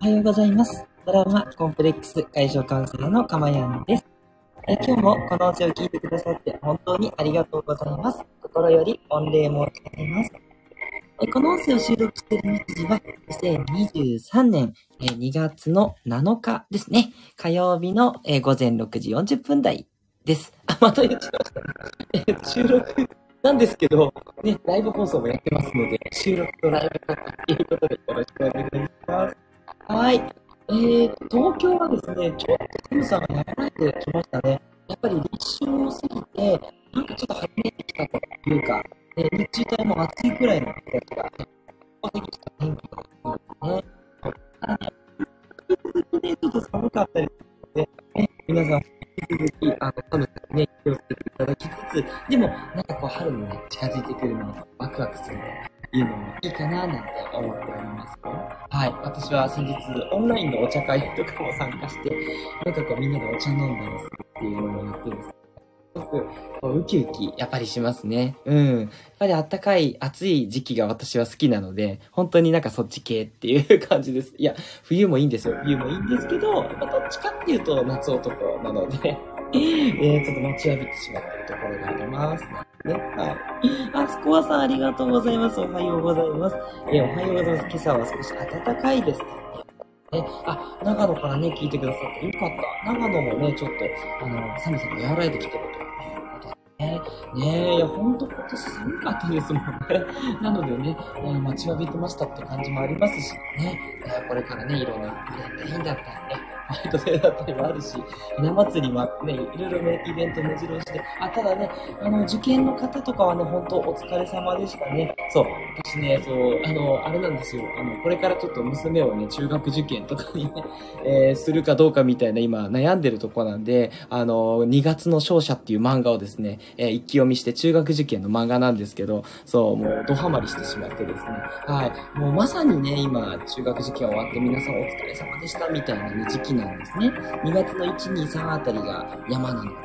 おはようございます。ドラマコンプレックス解消カウンセラーのかまやんです。え今日もこの音声を聞いてくださって本当にありがとうございます。心より御礼申し上げます。えこの音声を収録している日時は2023年え2月の7日ですね。火曜日のえ午前6時40分台です。あ、また言っちゃいました。え収録なんですけど、ね、ライブ放送もやってますので、収録とライブということでよろしくお願いします。はい。えー、東京はですね、ちょっと寒さが和らいできましたね。やっぱり立春を過ぎて、なんかちょっと晴れてきたというか、えー、日中帯も暑いくらいの日差しが、出てきた天気がいいですね。ただね、引き続きね、ちょっと寒かったりするので、ね、皆さん、引き続き、あの、寒さにね、気をつけていただきつつ、でも、なんかこう、春にね、近づいてくるのをワクワクするというのもいいかな、なんて思っております。はい。私は先日、オンラインのお茶会とかも参加して、なんかこう、みんなでお茶飲んだりするっていうのもやってるすすごく、ウキウキ、やっぱりしますね。うん。やっぱり暖かい、暑い時期が私は好きなので、本当になんかそっち系っていう感じです。いや、冬もいいんですよ。冬もいいんですけど、やっぱどっちかっていうと夏男なので、えー、ちょっと待ちわびてしまってるところがあります。ね。はい。あ、スコアさんありがとうございます。おはようございます。えーおはようございます。今朝は少し暖かいです。ね、あ、長野からね、聞いてくださってよかった。長野もね、ちょっと、あの、寒さが和らいできてるということですね。ねえ、いや、ほんと今年寒かったですもんね。なのでね、えー待ちわびてましたって感じもありますし、ね、えーこれからね、いろんなバレンタインだったりね、ホワイトデーだったりもあるし、ひな祭りもあってね、いろいろね、イベント目白押しで、あ、ただね、あの、受験の方とかはね、本当お疲れ様でしたね。そう、私ね、そう、あの、あれなんですよ、あの、これからちょっと娘をね、中学受験とかにね、えーするかどうかみたいな今悩んでるとこなんで、あの、2月の勝者っていう漫画をですね、えー一気読みして中学受験の漫画なんですけど、そう、もうドハマりしてしまってですね、はい、もうまさにね、今、中学受験終わって皆さんお疲れ様でしたみたいな、ね、時期になんですね。2月の1、2、3あたりが山なので、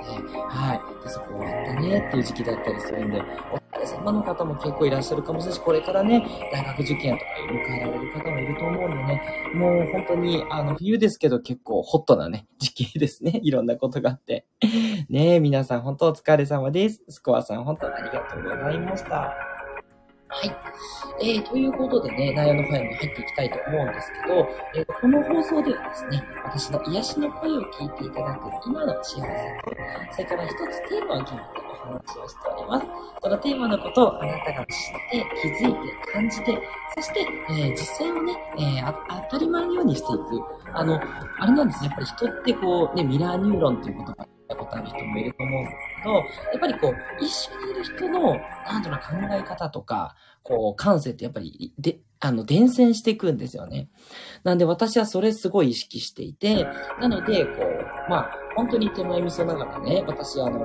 はい、でそこ終わったねっていう時期だったりするんで、お疲れ様の方も結構いらっしゃるかもしれないし、これからね、大学受験とか迎えられる方もいると思うんでね、もう本当に、あの、冬ですけど結構ホットなね、時期ですね。いろんなことがあって。ねえ、皆さん本当お疲れ様です。スコアさん本当ありがとうございました。はい。えー、ということでね、内容の方に入っていきたいと思うんですけど、えーこの放送ではですね、私の癒しの声を聞いていただく今の幸せと、それから一つテーマを決めてお話をしております。そのテーマのことをあなたが知って、気づいて、感じて、そして、えー実際をね、えー当たり前のようにしていく。あの、あれなんですね、やっぱり人ってこう、ね、ミラーニューロンっていう言葉聞いたことある人もいると思うんですけど、やっぱりこう、一緒にいる人の、なんていうの、考え方とか、こう、感性ってやっぱり、で、あの、伝染していくんですよね。なんで私はそれすごい意識していて、なので、こう、まあ、本当に手前味噌ながらね、私、あの、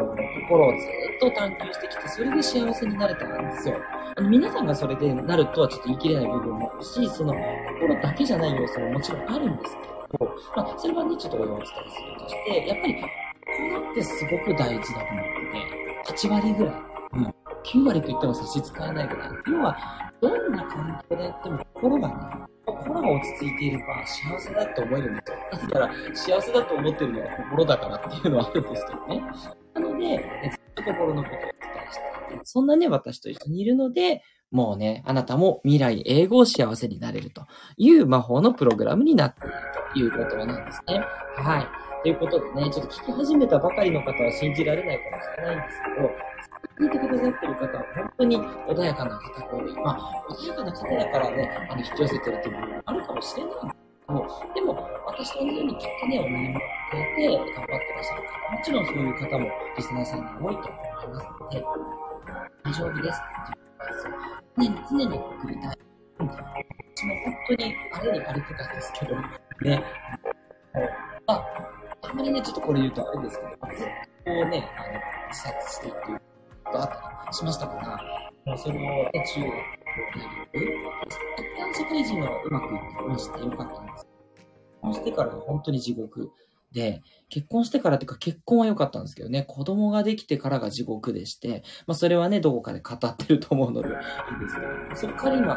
心をずっと探求してきて、それで幸せになれたんですよ。あの皆さんがそれでなるとはちょっと言い切れない部分もあるし、その、心だけじゃない要素ももちろんあるんですけど、まあ、それはね、ちょっとお伝えするとして、やっぱり、心ってすごく大事だと思ってて、8割ぐらい、うん、9割と言っても差し支えないぐらい。要は、どんな環境でやっても心がね、心が落ち着いていれば幸せだって思えるんですよ。だから、幸せだと思ってるのは心だからっていうのはあるんですけどね。なので、えずっと心のことをお伝えしていて、そんなね、私と一緒にいるので、もうね、あなたも未来英語を幸せになれるという魔法のプログラムになっているということなんですね。はい。ということでね、ちょっと聞き始めたばかりの方は信じられないかもしれないんですけど、聞いてくださってる方は本当に穏やかな方が多い。まあ、穏やかな方だからね、あの、引き寄せてるっていう部分もあるかもしれないんですけど、でも、私と同じようにきっとね、お悩みを抱えて頑張ってらっしゃる方、もちろんそういう方もリスナーさんに多いと思いますので、大丈夫ですっていうことです。ね、常に送りたい。うん私も本当にあれにあれてたんですけど、ね、あ、あまりね、ちょっとこれ言うとあれですけど、ずっとこうね、あの、自殺していくことがあったりしましたから、もうそれをね、中学、高校、一旦社会人はうまくいってましてよかったんです。そうしてから本当に地獄で、結婚してからっていうか結婚は良かったんですけどね、子供ができてからが地獄でして、まあそれはね、どこかで語ってると思うので いいんですけど、そっから今、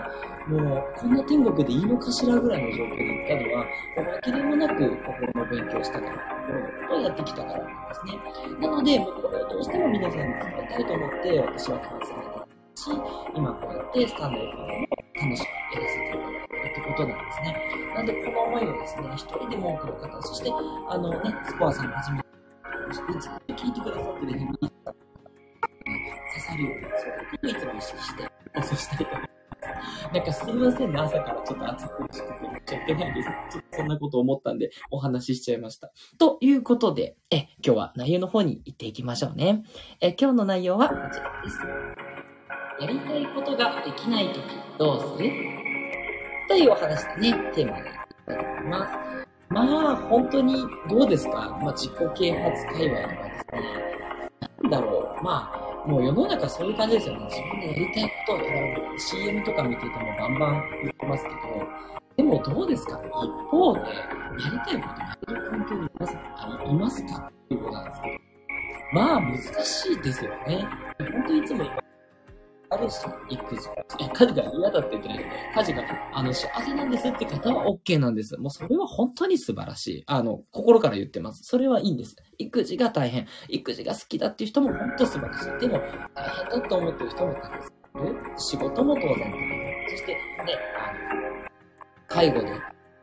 もうこんな天国でいいのかしらぐらいの状況で行ったのは、わけでもなく心の勉強したから、心のことをやってきたからなんですね。なので、もうこれをどうしても皆さんに伝えたいと思って、私はカウンセラーし、今こうやってスタンド FM も楽しくやらせていただいてってことなんですね。なんで、この思いをですね、一人でも多くの方、そして、あのね、スコアさんはじめ、ずっと聞いてくださってるヘビーさん、刺さるように、そういうことをいつも意識して放送したいと思います。なんかすいませんね、朝からちょっと暑くしてくれちゃってないです。ちょっとそんなこと思ったんでお話ししちゃいました。ということで、え、今日は内容の方に行っていきましょうね。え、今日の内容はこちらです。やりたいことができないときどうする？というお話でね、テーマにいきたいと思います。まあ、本当にどうですか？まあ、自己啓発界隈はですね、なんだろう、まあ、もう世の中そういう感じですよね。自分でやりたいことをやる。CM とか見ててもバンバン言ってますけど、でもどうですか？一方で、やりたいことやれる環境にいますかいますか？っていうことなんですけど。まあ、難しいですよね。本当にいつも言あるし、育児。え、家事が嫌だって言ってない。家事が、あの、幸せなんですって方は OK なんです。もうそれは本当に素晴らしい。あの、心から言ってます。それはいいんです。育児が大変。育児が好きだっていう人も本当素晴らしい。でも、大変だと思ってる人もたくさんいる。仕事も当然大変。そして、ね、あの、介護で、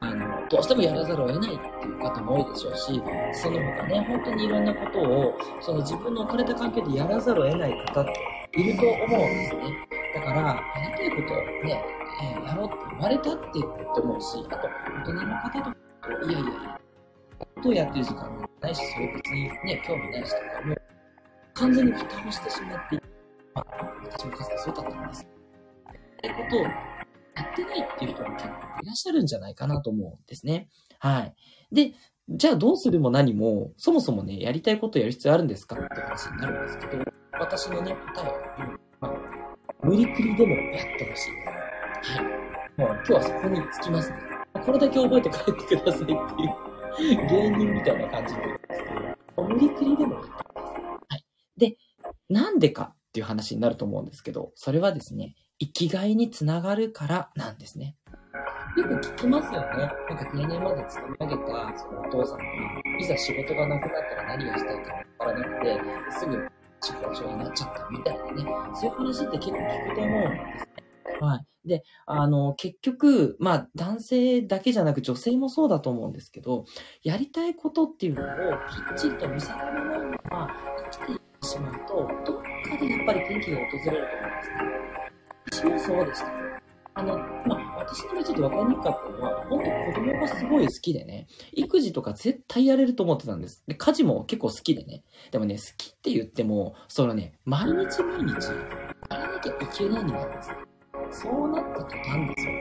あの、どうしてもやらざるを得ないっていう方も多いでしょうし、その他ね、本当にいろんなことを、その自分の置かれた環境でやらざるを得ない方っていると思うんですね。だから、やりたいことをね、えー、やろうって言われたってって思うし、あと、大人の方とか、いやいやいや、ことをやってる時間もないし、それ別にね、興味ないしとか、もう、完全に蓋をしてしまってまあ、私もかつてそうだったんです。ってことをやってないっていう人も結構いらっしゃるんじゃないかなと思うんですね。はい。で、じゃあどうするも何も、そもそもね、やりたいことをやる必要あるんですかって話になるんですけど、私のね、答えは、まあ、無理くりでもやってほしい。はい。もう今日はそこにつきますね。これだけ覚えて帰ってくださいっていう芸人みたいな感じで言うんですけど、無理くりでもやってください。はい。で、なんでかっていう話になると思うんですけど、それはですね、生きがいにつながるからなんですね。よく聞きますよね。なんか定年まで勤め上げたそのお父さんが、いざ仕事がなくなったら何がしたいかわからなくて、すぐ地方症になっちゃったみたいなね、そういう話って結構聞くと思うんですね。はい。で、あの、結局、まあ、男性だけじゃなく女性もそうだと思うんですけど、やりたいことっていうのをきっちりと見定めないまま生きていってしまうと、どっかでやっぱり天気が訪れると思うんですね。私もそうでした。あの、まあ、私の場合ちょっとわかりにくかったのは、本当子供がすごい好きでね、育児とか絶対やれると思ってたんです。で、家事も結構好きでね。でもね、好きって言っても、そのね、毎日毎日、やらなきゃいけないになるんですそうなった途端ですよ。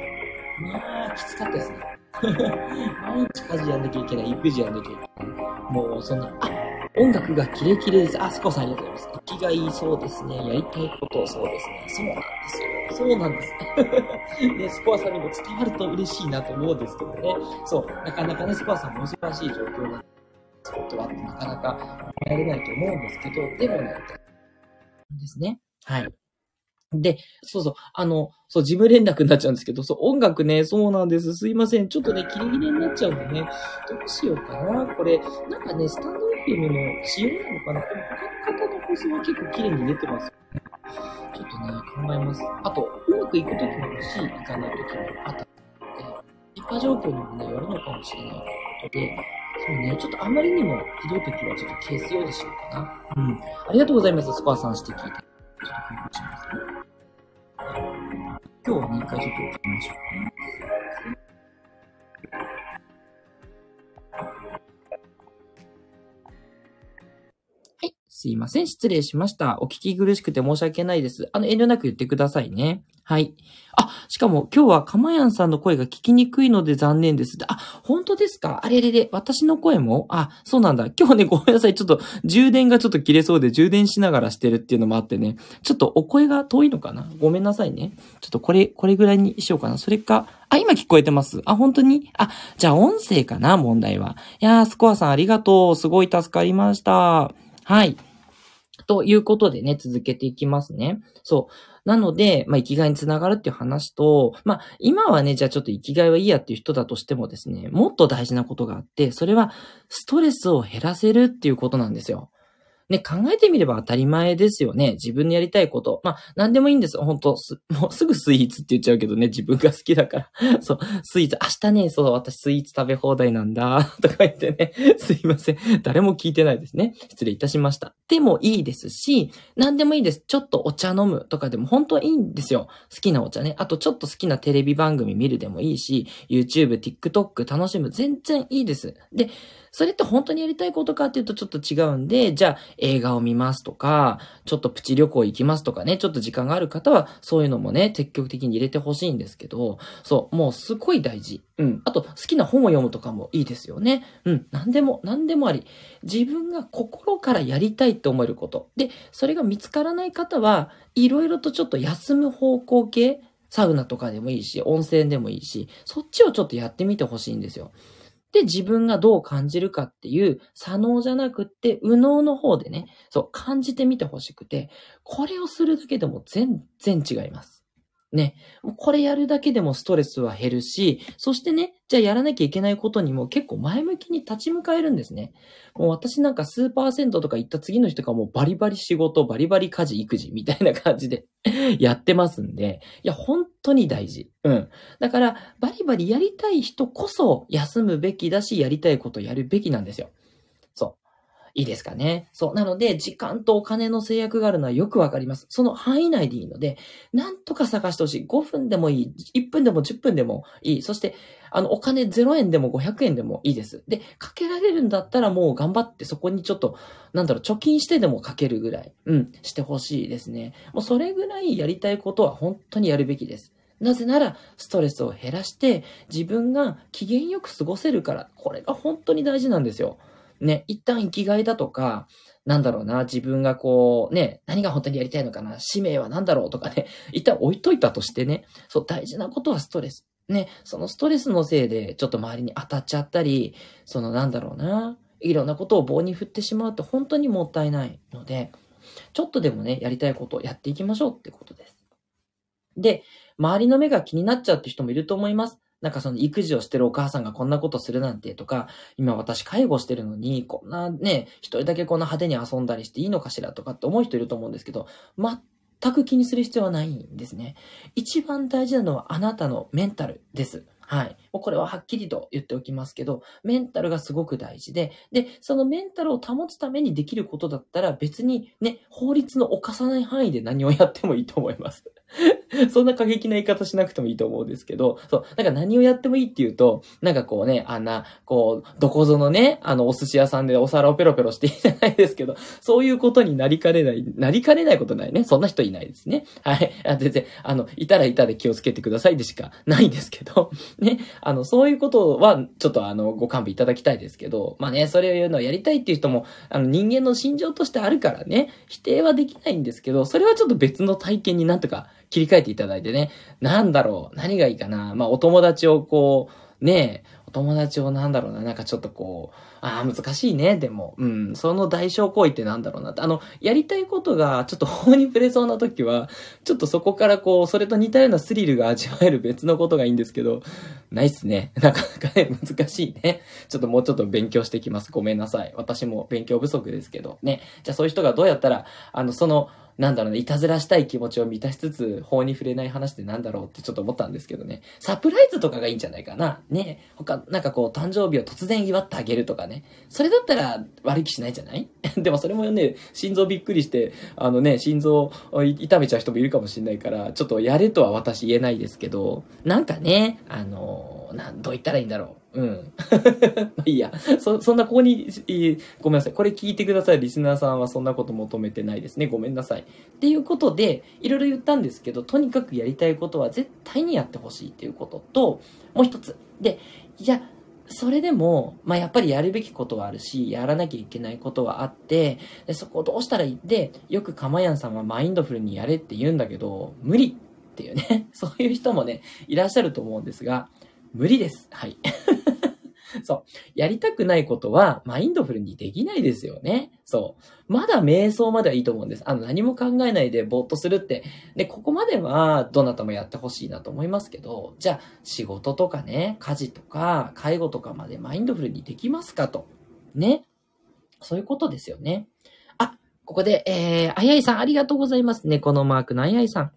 まあ、きつかったですね。毎日家事やんなきゃいけない、育児やんなきゃいけない。もう、そんな、あ、音楽がキレキレです。あ、スコさんありがとうございます。生きがいいそうですね。やりたいことそうですね。そうなんですよ。そうなんです。ね、スコアさんにも伝わると嬉しいなと思うんですけどね。そう、なかなかね、スコアさん難しい状況なスポットはなかなかやれないと思うんですけど、でもね、ですね。はい。で、そうそう、あの、そう、事務連絡になっちゃうんですけど、そう、音楽ね、そうなんです。すいません。ちょっとね、キレキレになっちゃうんでね、どうしようかな。これ、なんかね、スタンド FM の仕様なのかなでも他の方の放送は結構綺麗に出てます。ちょっとね、考えます。あと、うまくいくときもあるし、いかないときもあったので、一般状況にもね、よるのかもしれないということで、そうね、ちょっとあまりにもひどいときはちょっと消すようにしようかな。うん。ありがとうございます、スコアさんして聞いて。ちょっと工夫しますね。今日は2回ちょっと送りましょうね。すいません。失礼しました。お聞き苦しくて申し訳ないです。あの、遠慮なく言ってくださいね。はい。あ、しかも今日はかまやんさんの声が聞きにくいので残念です。あ、本当ですか？あれれれ、私の声も？あ、そうなんだ。今日ね、ごめんなさい。ちょっと充電がちょっと切れそうで充電しながらしてるっていうのもあってね、ちょっとお声が遠いのかな？ごめんなさいね。ちょっとこれ、これぐらいにしようかな。それか、あ、今聞こえてます。あ、本当に？あ、じゃあ音声かな？問題は。いやー、スコアさんありがとう。すごい助かりました。はい。ということでね、続けていきますね。そう。なので、まあ、生きがいにつながるっていう話と、まあ、今はね、じゃあちょっと生きがいはいいやっていう人だとしてもですね、もっと大事なことがあって、それはストレスを減らせるっていうことなんですよ。ね、考えてみれば当たり前ですよね。自分のやりたいこと。まあ、何でもいいんです。本当す、もうすぐスイーツって言っちゃうけどね、自分が好きだから。そう、スイーツ、明日ね、そう、私スイーツ食べ放題なんだ、とか言ってね、すいません。誰も聞いてないですね。失礼いたしました。でもいいですし、何でもいいです。ちょっとお茶飲むとかでも本当はいいんですよ。好きなお茶ね。あとちょっと好きなテレビ番組見るでもいいし、YouTube、TikTok 楽しむ。全然いいです。で、それって本当にやりたいことかっていうとちょっと違うんで、じゃあ映画を見ますとか、ちょっとプチ旅行行きますとかね、ちょっと時間がある方はそういうのもね、積極的に入れてほしいんですけど、そう、もうすごい大事。うん。あと、好きな本を読むとかもいいですよね。うん。何でも、何でもあり。自分が心からやりたいって思えること。で、それが見つからない方は、いろいろとちょっと休む方向系、サウナとかでもいいし、温泉でもいいし、そっちをちょっとやってみてほしいんですよ。で、自分がどう感じるかっていう、左脳じゃなくって、右脳の方でね、そう、感じてみてほしくて、これをするだけでも全然違います。ね。これやるだけでもストレスは減るし、そしてね、じゃあやらなきゃいけないことにも結構前向きに立ち向かえるんですね。もう私なんかスーパーセントとか行った次の日とかもうバリバリ仕事、バリバリ家事、育児みたいな感じで やってますんで、いや、本当に大事。うん。だから、バリバリやりたい人こそ休むべきだし、やりたいことやるべきなんですよ。いいですかね。そう。なので、時間とお金の制約があるのはよくわかります。その範囲内でいいので、なんとか探してほしい。5分でもいい。1分でも10分でもいい。そして、あの、お金0円でも500円でもいいです。で、かけられるんだったらもう頑張ってそこにちょっと、なんだろう、貯金してでもかけるぐらい、うん、してほしいですね。もうそれぐらいやりたいことは本当にやるべきです。なぜなら、ストレスを減らして、自分が機嫌よく過ごせるから、これが本当に大事なんですよ。ね、一旦生きがいだとか、なんだろうな、自分がこう、ね、何が本当にやりたいのかな、使命は何だろうとかね、一旦置いといたとしてね、そう、大事なことはストレス。ね、そのストレスのせいで、ちょっと周りに当たっちゃったり、そのなんだろうな、いろんなことを棒に振ってしまうって本当にもったいないので、ちょっとでもね、やりたいことをやっていきましょうってことです。で、周りの目が気になっちゃうって人もいると思います。なんかその育児をしてるお母さんがこんなことするなんてとか、今私介護してるのに、こんなね、一人だけこんな派手に遊んだりしていいのかしらとかって思う人いると思うんですけど、全く気にする必要はないんですね。一番大事なのはあなたのメンタルです。はい。これははっきりと言っておきますけど、メンタルがすごく大事で、で、そのメンタルを保つためにできることだったら別にね、法律の犯さない範囲で何をやってもいいと思います。そんな過激な言い方しなくてもいいと思うんですけど、そう、なんか何をやってもいいっていうと、なんかこうね、あんな、こう、どこぞのね、あの、お寿司屋さんでお皿をペロペロしていいじゃないですけど、そういうことになりかねない、なりかねないことないね。そんな人いないですね。はい。あ全然、あの、いたらいたで気をつけてくださいでしかないんですけど、ね、あの、そういうことは、ちょっとあの、ご勘弁いただきたいですけど、まあね、それを言うのをやりたいっていう人も、あの、人間の心情としてあるからね、否定はできないんですけど、それはちょっと別の体験になんとか切り替えていただいてね、なんだろう、何がいいかな。まあ、お友達をこう、ねえお友達をなんだろうな、なんかちょっとこう、ああ、難しいね、でも。うん、その代償行為ってなんだろうなあの、やりたいことがちょっと法に触れそうな時は、ちょっとそこからこう、それと似たようなスリルが味わえる別のことがいいんですけど、ないっすね。なかなかね、難しいね。ちょっともうちょっと勉強してきます。ごめんなさい。私も勉強不足ですけど。ね。じゃあそういう人がどうやったら、あの、その、なんだろうね、いたずらしたい気持ちを満たしつつ、法に触れない話ってなんだろうってちょっと思ったんですけどね。サプライズとかがいいんじゃないかな。ね。他、なんかこう、誕生日を突然祝ってあげるとかね。それだったら悪い気しないじゃない？でもそれもね、心臓びっくりして、あのね、心臓痛めちゃう人もいるかもしれないから、ちょっとやれとは私言えないですけど、なんかね、あの、なん、どう言ったらいいんだろう。うん。まあいいや。そ、そんなここに、ごめんなさい。これ聞いてください。リスナーさんはそんなこと求めてないですね。ごめんなさい。っていうことで、いろいろ言ったんですけど、とにかくやりたいことは絶対にやってほしいっていうことと、もう一つ。で、いや、それでも、まあ、やっぱりやるべきことはあるし、やらなきゃいけないことはあって、でそこをどうしたらいいで、よくかまやんさんはマインドフルにやれって言うんだけど、無理っていうね、そういう人もね、いらっしゃると思うんですが、無理です。はい。そう。やりたくないことは、マインドフルにできないですよね。そう。まだ瞑想まではいいと思うんです。あの、何も考えないでぼーっとするって。で、ここまでは、どなたもやってほしいなと思いますけど、じゃあ、仕事とかね、家事とか、介護とかまでマインドフルにできますかと。ね。そういうことですよね。あ、ここで、えー、あやいさんありがとうございますね。のマークのあやいさん。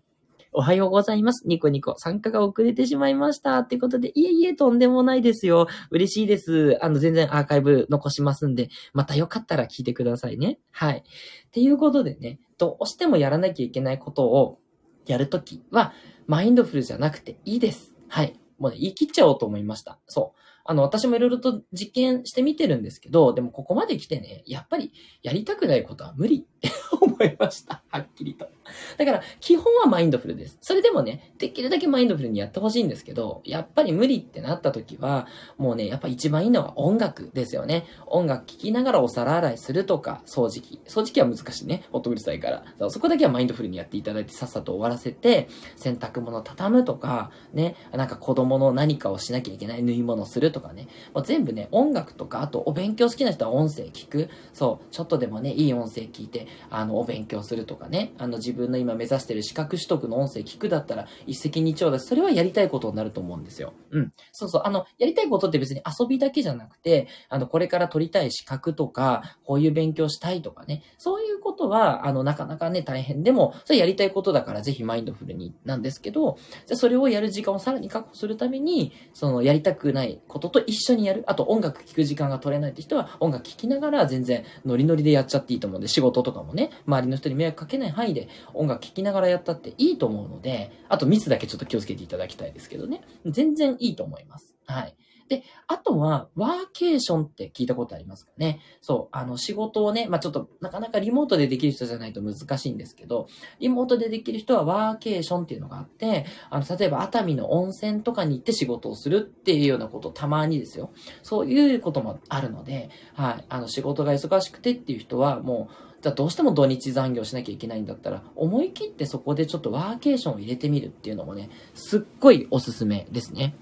おはようございます。ニコニコ。参加が遅れてしまいました。ってことで、いえいえ、とんでもないですよ。嬉しいです。あの、全然アーカイブ残しますんで、またよかったら聞いてくださいね。はい。っていうことでね、どうしてもやらなきゃいけないことをやるときは、マインドフルじゃなくていいです。はい。もうね、言い切っちゃおうと思いました。そう。あの、私もいろいろと実験してみてるんですけど、でもここまで来てね、やっぱりやりたくないことは無理って思いました。はっきりと。だから、基本はマインドフルです。それでもね、できるだけマインドフルにやってほしいんですけど、やっぱり無理ってなった時は、もうね、やっぱ一番いいのは音楽ですよね。音楽聴きながらお皿洗いするとか、掃除機。掃除機は難しいね。音うるさいから。そこだけはマインドフルにやっていただいてさっさと終わらせて、洗濯物畳むとか、ね、なんか子供の何かをしなきゃいけない縫い物するとかね。もう全部ね、音楽とか、あとお勉強好きな人は音声聞く。そう、ちょっとでもね、いい音声聞いて、あの、お勉強するとかね。あの、自分分の今目指してる資格取得の音声聞くだったら一石二鳥だし、それはやりたいことになると思うんですよ。うん。そうそう。あの、やりたいことって別に遊びだけじゃなくて、あの、これから取りたい資格とか、こういう勉強したいとかね。そういうことは、あの、なかなかね、大変でも、それやりたいことだからぜひマインドフルになんですけど、じゃそれをやる時間をさらに確保するために、その、やりたくないことと一緒にやる。あと、音楽聴く時間が取れないって人は、音楽聴きながら全然ノリノリでやっちゃっていいと思うんで、仕事とかもね、周りの人に迷惑かけない範囲で音楽聴きながらやったっていいと思うので、あとミスだけちょっと気をつけていただきたいですけどね。全然いいと思います。はい。で、あとは、ワーケーションって聞いたことありますかねそう、あの、仕事をね、まあ、ちょっと、なかなかリモートでできる人じゃないと難しいんですけど、リモートでできる人はワーケーションっていうのがあって、あの、例えば熱海の温泉とかに行って仕事をするっていうようなことたまにですよ。そういうこともあるので、はい、あの、仕事が忙しくてっていう人は、もう、じゃあどうしても土日残業しなきゃいけないんだったら、思い切ってそこでちょっとワーケーションを入れてみるっていうのもね、すっごいおすすめですね。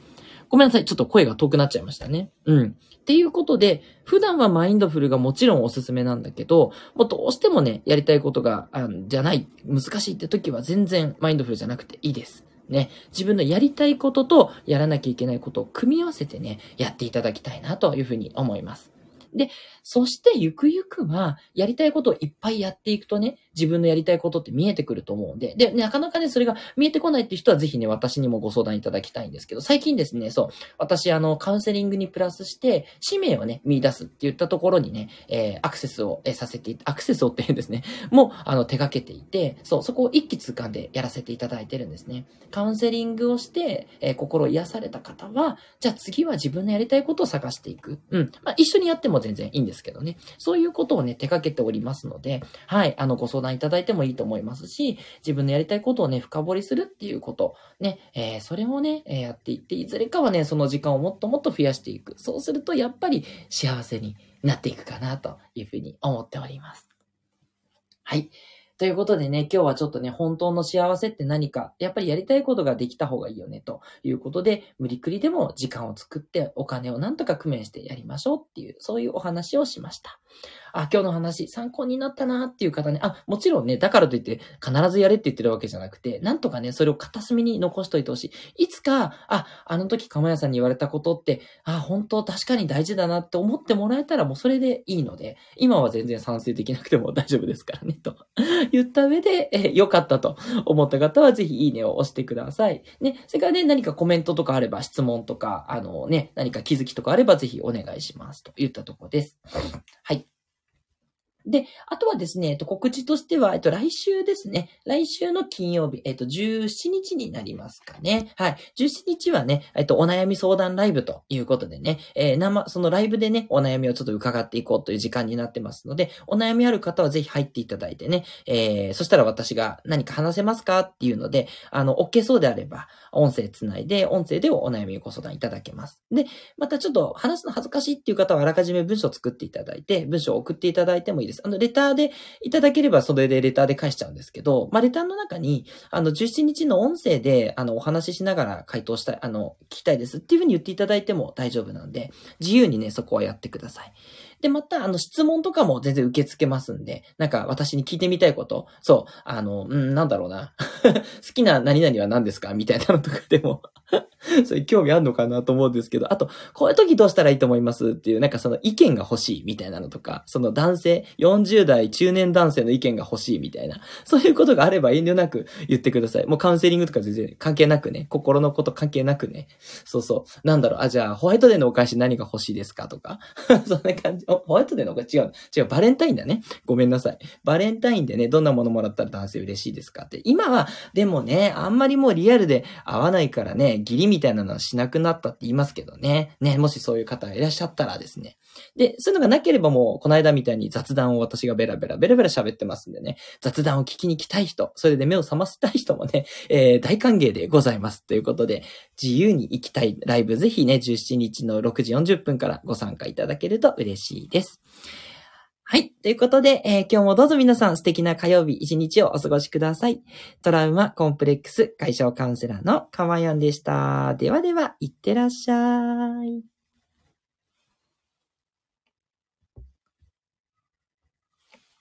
ごめんなさい。ちょっと声が遠くなっちゃいましたね。うん。っていうことで、普段はマインドフルがもちろんおすすめなんだけど、もうどうしてもね、やりたいことが、あじゃない、難しいって時は全然マインドフルじゃなくていいです。ね、自分のやりたいこととやらなきゃいけないことを組み合わせてね、やっていただきたいなというふうに思います。で、そしてゆくゆくは、やりたいことをいっぱいやっていくとね、自分のやりたいことって見えてくると思うんで、で、なかなかね、それが見えてこないっていう人はぜひね、私にもご相談いただきたいんですけど、最近ですね、そう、私、あの、カウンセリングにプラスして、使命をね、見出すって言ったところにね、えー、アクセスを、えー、させて、アクセスをって言うんですね、もう、あの、手掛けていて、そう、そこを一気通貫でやらせていただいてるんですね。カウンセリングをして、えー、心癒された方は、じゃあ次は自分のやりたいことを探していく。うん。まあ、一緒にやっても全然いいんですけどね。そういうことをね、手掛けておりますので、はい、あの、ご相談いただいてもいいと思いますし、自分のやりたいことをね、深掘りするっていうこと、ね、えー、それをね、えやっていって、いずれかはね、その時間をもっともっと増やしていく。そうすると、やっぱり幸せになっていくかな、というふうに思っております。はい。ということでね、今日はちょっとね、本当の幸せって何か、やっぱりやりたいことができた方がいいよね、ということで、無理くりでも時間を作ってお金をなんとか工面してやりましょうっていう、そういうお話をしました。あ、今日の話参考になったなっていう方ね、あ、もちろんね、だからといって必ずやれって言ってるわけじゃなくて、なんとかね、それを片隅に残しといてほしい。いつか、あ、あの時釜屋さんに言われたことって、あ、本当確かに大事だなって思ってもらえたらもうそれでいいので、今は全然賛成できなくても大丈夫ですからね、と 言った上で、え、良かったと思った方はぜひいいねを押してください。ね、それからね、何かコメントとかあれば質問とか、あのね、何か気づきとかあればぜひお願いしますと言ったところです。はい。で、あとはですね、えっと、告知としては、えっと、来週ですね。来週の金曜日、えっと、17日になりますかね。はい。17日はね、えっと、お悩み相談ライブということでね、えー、生、そのライブでね、お悩みをちょっと伺っていこうという時間になってますので、お悩みある方はぜひ入っていただいてね、えー、そしたら私が何か話せますかっていうので、あの、OK そうであれば、音声つないで、音声でお悩みご相談いただけます。で、またちょっと話すの恥ずかしいっていう方はあらかじめ文章を作っていただいて、文章を送っていただいてもいいです。あの、レターでいただければそれでレターで返しちゃうんですけど、まあ、レターの中に、あの、17日の音声で、あの、お話ししながら回答したい、あの、聞きたいですっていうふうに言っていただいても大丈夫なんで、自由にね、そこはやってください。で、また、あの、質問とかも全然受け付けますんで、なんか私に聞いてみたいこと、そう、あの、うん、なんだろうな。好きな何々は何ですかみたいなのとかでも。そういう興味あるのかなと思うんですけど、あと、こういう時どうしたらいいと思いますっていう、なんかその意見が欲しいみたいなのとか、その男性、40代中年男性の意見が欲しいみたいな、そういうことがあれば遠慮なく言ってください。もうカウンセリングとか全然関係なくね、心のこと関係なくね、そうそう、なんだろう、あ、じゃあホワイトデーのお返し何が欲しいですかとか、そんな感じ、ホワイトデーのお返し違う、違う、バレンタインだね。ごめんなさい。バレンタインでね、どんなものもらったら男性嬉しいですかって。今は、でもね、あんまりもうリアルで会わないからね、ギリみたいなのはしなくなったって言いますけどね。ね、もしそういう方がいらっしゃったらですね。で、そういうのがなければもう、この間みたいに雑談を私がベラベラ、ベラベラ喋ってますんでね、雑談を聞きに来たい人、それで目を覚ませたい人もね、えー、大歓迎でございます。ということで、自由に行きたいライブ、ぜひね、17日の6時40分からご参加いただけると嬉しいです。はい。ということで、えー、今日もどうぞ皆さん素敵な火曜日一日をお過ごしください。トラウマコンプレックス解消カウンセラーのかまやんでした。ではでは、いってらっしゃい。